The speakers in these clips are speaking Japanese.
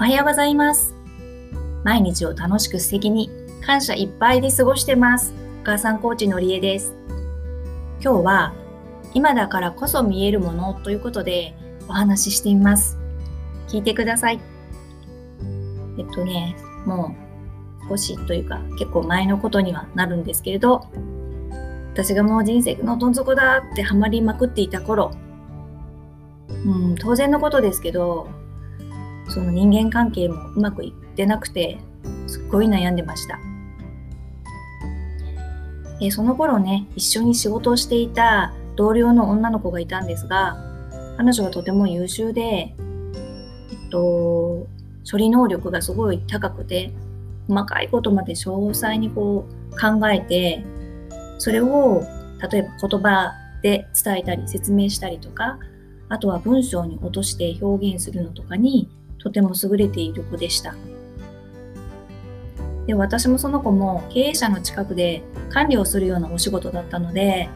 おはようございます。毎日を楽しく素敵に感謝いっぱいで過ごしてます。お母さんコーチのりえです。今日は今だからこそ見えるものということでお話ししてみます。聞いてください。えっとね、もう少しというか結構前のことにはなるんですけれど、私がもう人生のどん底だってハマりまくっていた頃、うん、当然のことですけど、その人間関係もうまくいってなくて、すっごい悩んでました。えその頃ね、一緒に仕事をしていた同僚の女の子がいたんですが、彼女はとても優秀で、えっと、処理能力がすごい高くて、細かいことまで詳細にこう考えて、それを例えば言葉で伝えたり説明したりとか、あとは文章に落として表現するのとかにとても優れている子でした。で私もその子も経営者の近くで管理をするようなお仕事だったので、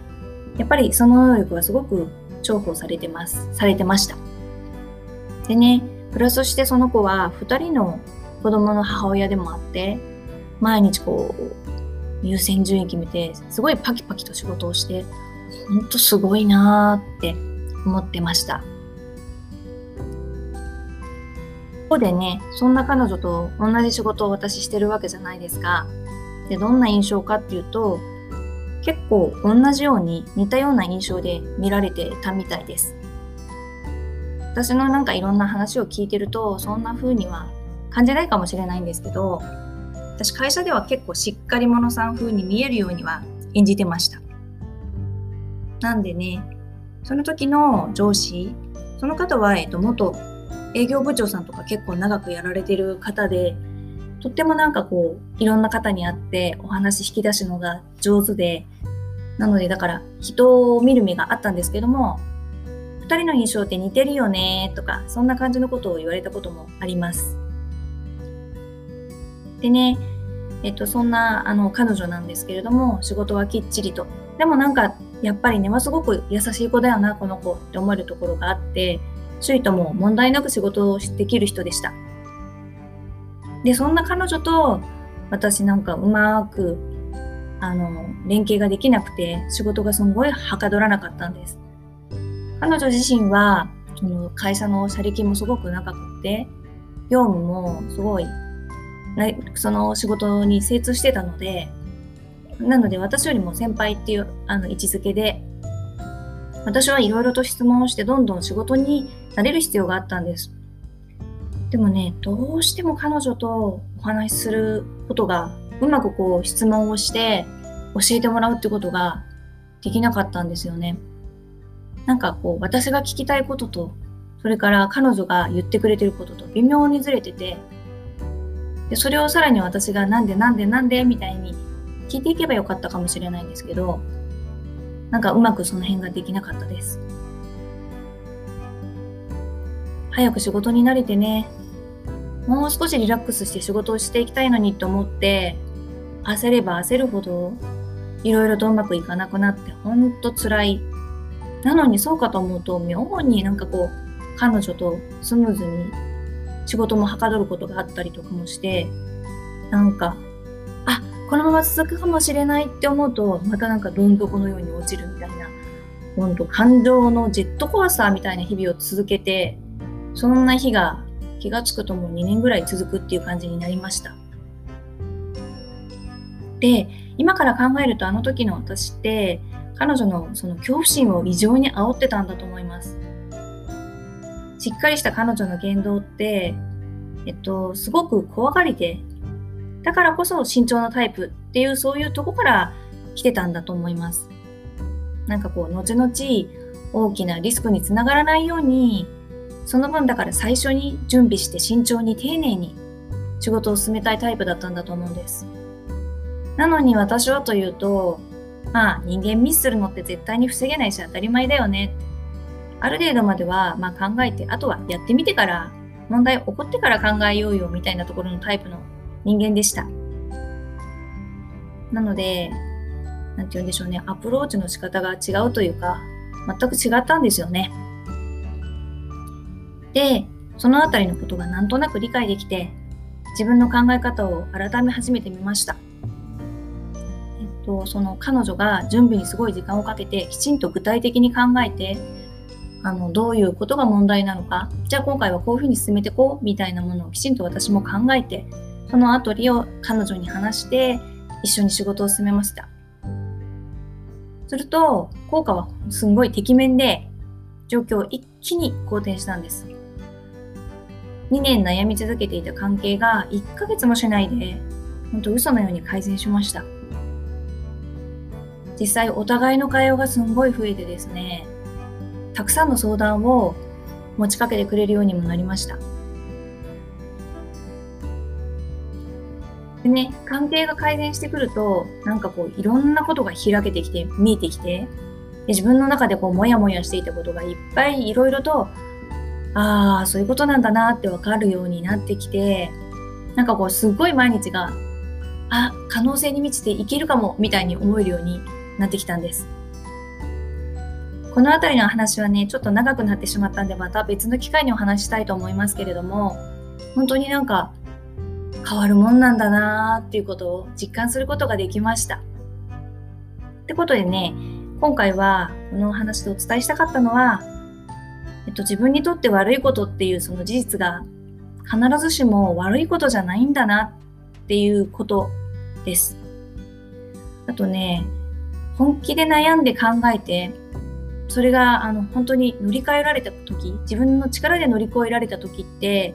やっぱりその能力はすごく重宝されてます、されてました。でね、プラスしてその子は2人の子供の母親でもあって、毎日こう、優先順位決めて、すごいパキパキと仕事をして、ほんとすごいなーって思ってました。こでね、そんな彼女と同じ仕事を私してるわけじゃないですか。で、どんな印象かっていうと、結構同じように似たような印象で見られてたみたいです。私のなんかいろんな話を聞いてると、そんな風には感じないかもしれないんですけど、私会社では結構しっかり者さん風に見えるようには演じてました。なんでね、その時の上司、その方は、えっと、元営業部長さんとか結構長くやられてる方で、とってもなんかこう、いろんな方に会ってお話引き出すのが上手で、なのでだから人を見る目があったんですけども、二人の印象って似てるよねとか、そんな感じのことを言われたこともあります。でね、えっと、そんなあの彼女なんですけれども、仕事はきっちりと。でもなんか、やっぱり根はすごく優しい子だよな、この子って思えるところがあって、周囲とも問題なく仕事をできる人でした。で、そんな彼女と私なんかうまく、あの、連携ができなくて、仕事がすごいはかどらなかったんです。彼女自身は、その会社の車歴もすごく長くて、業務もすごい、その仕事に精通してたので、なので私よりも先輩っていうあの位置づけで、私はいろいろと質問をしてどんどん仕事になれる必要があったんです。でもね、どうしても彼女とお話しすることが、うまくこう質問をして教えてもらうってことができなかったんですよね。なんかこう私が聞きたいことと、それから彼女が言ってくれてることと微妙にずれてて、でそれをさらに私がなんでなんでなんでみたいに聞いていけばよかったかもしれないんですけど、なんかうまくその辺ができなかったです。早く仕事に慣れてね、もう少しリラックスして仕事をしていきたいのにと思って、焦れば焦るほど、いろいろとうまくいかなくなって、ほんと辛い。なのにそうかと思うと、妙になんかこう、彼女とスムーズに仕事もはかどることがあったりとかもして、なんか、あ、このまま続くかもしれないって思うと、またなんかどん底のように落ちるみたいな、ほんと感情のジェットコースターみたいな日々を続けて、そんな日が気がつくともう2年ぐらい続くっていう感じになりました。で、今から考えるとあの時の私って、彼女のその恐怖心を異常に煽ってたんだと思います。しっかりした彼女の言動って、えっと、すごく怖がりで、だからこそ慎重なタイプっていうそういうとこから来てたんだと思います。なんかこう、後々大きなリスクにつながらないように、その分だから最初に準備して慎重に丁寧に仕事を進めたいタイプだったんだと思うんです。なのに私はというと、まあ人間ミスするのって絶対に防げないし当たり前だよね。ある程度まではまあ考えて、あとはやってみてから、問題起こってから考えようよみたいなところのタイプの人間でした。なので、なんて言うんでしょうね、アプローチの仕方が違うというか、全く違ったんですよね。で、そのあたりのことがなんとなく理解できて、自分の考え方を改め始めてみました。えっと、その彼女が準備にすごい時間をかけて、きちんと具体的に考えて、あの、どういうことが問題なのか、じゃあ今回はこういうふうに進めていこうみたいなものをきちんと私も考えて、そのアトリを彼女に話して、一緒に仕事を進めました。すると、効果はすんごいてきめんで、状況を一気に好転したんです。2年悩み続けていた関係が1ヶ月もしないで、ほんと嘘のように改善しました。実際お互いの会話がすんごい増えてですね、たくさんの相談を持ちかけてくれるようにもなりました。でね、関係が改善してくると、なんかこう、いろんなことが開けてきて、見えてきて、で自分の中でこう、もやもやしていたことがいっぱいいろいろとああ、そういうことなんだなってわかるようになってきて、なんかこう、すごい毎日が、あ、可能性に満ちていけるかも、みたいに思えるようになってきたんです。この辺りの話はね、ちょっと長くなってしまったんで、また別の機会にお話したいと思いますけれども、本当になんか変わるもんなんだなーっていうことを実感することができました。ってことでね、今回はこのお話でお伝えしたかったのは、えっと、自分にとって悪いことっていうその事実が必ずしも悪いことじゃないんだなっていうことです。あとね、本気で悩んで考えて、それがあの本当に乗り換えられた時、自分の力で乗り越えられた時って、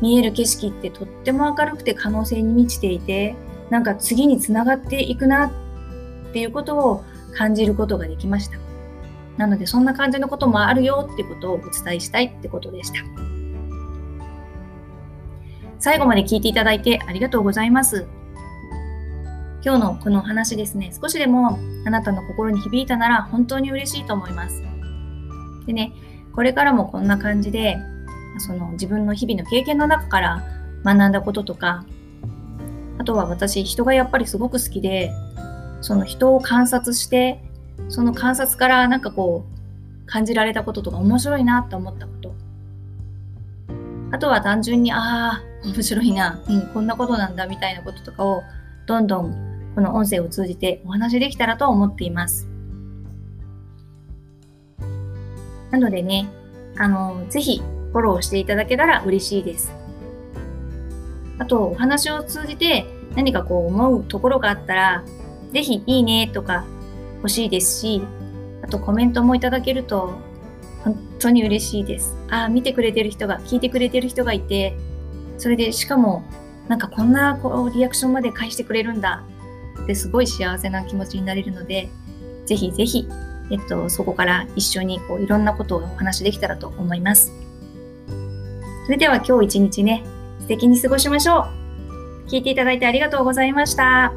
見える景色ってとっても明るくて可能性に満ちていて、なんか次につながっていくなっていうことを感じることができました。なので、そんな感じのこともあるよってことをお伝えしたいってことでした。最後まで聞いていただいてありがとうございます。今日のこのお話ですね、少しでもあなたの心に響いたなら本当に嬉しいと思います。でね、これからもこんな感じで、その自分の日々の経験の中から学んだこととか、あとは私、人がやっぱりすごく好きで、その人を観察して、その観察からなんかこう感じられたこととか面白いなって思ったこと。あとは単純に、ああ、面白いな、うん、こんなことなんだみたいなこととかをどんどんこの音声を通じてお話できたらと思っています。なのでね、あの、ぜひフォローしていただけたら嬉しいです。あと、お話を通じて何かこう思うところがあったら、ぜひいいねとか欲しいですし、あとコメントもいただけると本当に嬉しいです。ああ、見てくれてる人が、聞いてくれてる人がいて、それでしかも、なんかこんなこうリアクションまで返してくれるんだってすごい幸せな気持ちになれるので、ぜひぜひ、えっと、そこから一緒にこういろんなことをお話できたらと思います。それでは今日一日ね、素敵に過ごしましょう。聞いていただいてありがとうございました。